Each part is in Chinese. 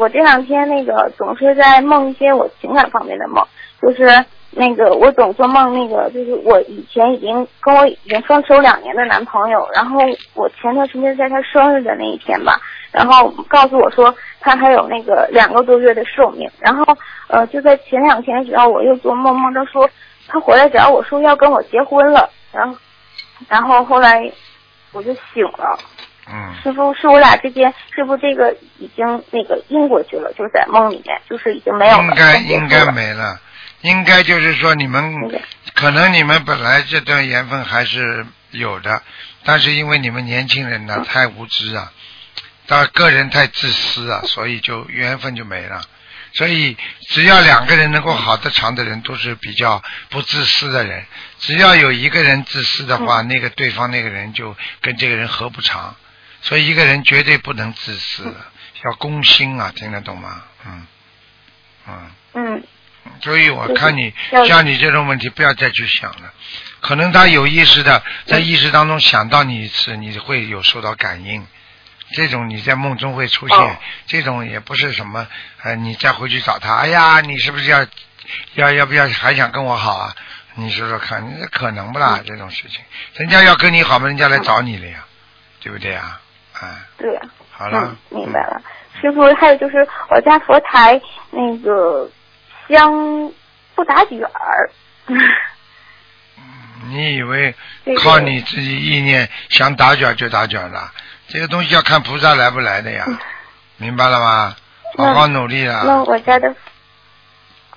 我这两天那个总是在梦一些我情感方面的梦，就是那个我总做梦，那个就是我以前已经跟我已经分手两年的男朋友，然后我前段时间在他生日的那一天吧，然后告诉我说他还有那个两个多月的寿命，然后呃就在前两天的时候我又做梦梦到说他回来找我说要跟我结婚了，然后然后后来我就醒了。嗯，师傅，是我俩之间，师傅这个已经那个印过去了？就是在梦里面，就是已经没有了。应该应该没了，应该就是说你们可能你们本来这段缘分还是有的，但是因为你们年轻人呢太无知啊，他个人太自私啊，所以就缘分就没了。所以只要两个人能够好得长的人，都是比较不自私的人。只要有一个人自私的话，那个对方那个人就跟这个人合不长。所以一个人绝对不能自私，要公心啊，听得懂吗？嗯嗯。嗯所以我看你像你这种问题，不要再去想了。可能他有意识的在意识当中想到你一次，你会有受到感应。这种你在梦中会出现，哦这种也不是什么呃，你再回去找他，哎呀，你是不是要要要不要还想跟我好啊？你说说看，你可能不啦？嗯这种事情，人家要跟你好嘛，人家来找你了呀，对不对呀？啊，对呀、好了嗯，，明白了。师傅，还有就是我家佛台那个香不打卷儿。你以为靠你自己意念想打卷就打卷了？这个东西要看菩萨来不来的呀，明白了吗？好好努力啊那。我家的，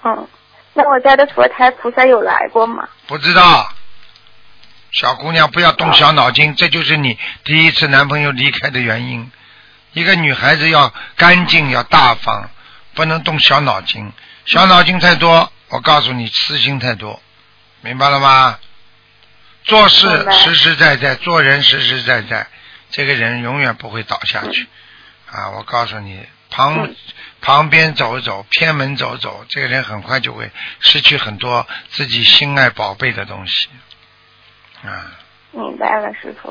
嗯，那我家的佛台菩萨有来过吗？不知道，小姑娘不要动小脑筋，这就是你第一次男朋友离开的原因。一个女孩子要干净，要大方，不能动小脑筋。小脑筋太多，我告诉你，私心太多，明白了吗？做事实实在在，做人实实在在，这个人永远不会倒下去。啊，我告诉你，旁嗯旁边走走，偏门走走，这个人很快就会失去很多自己心爱宝贝的东西。明白了，师傅。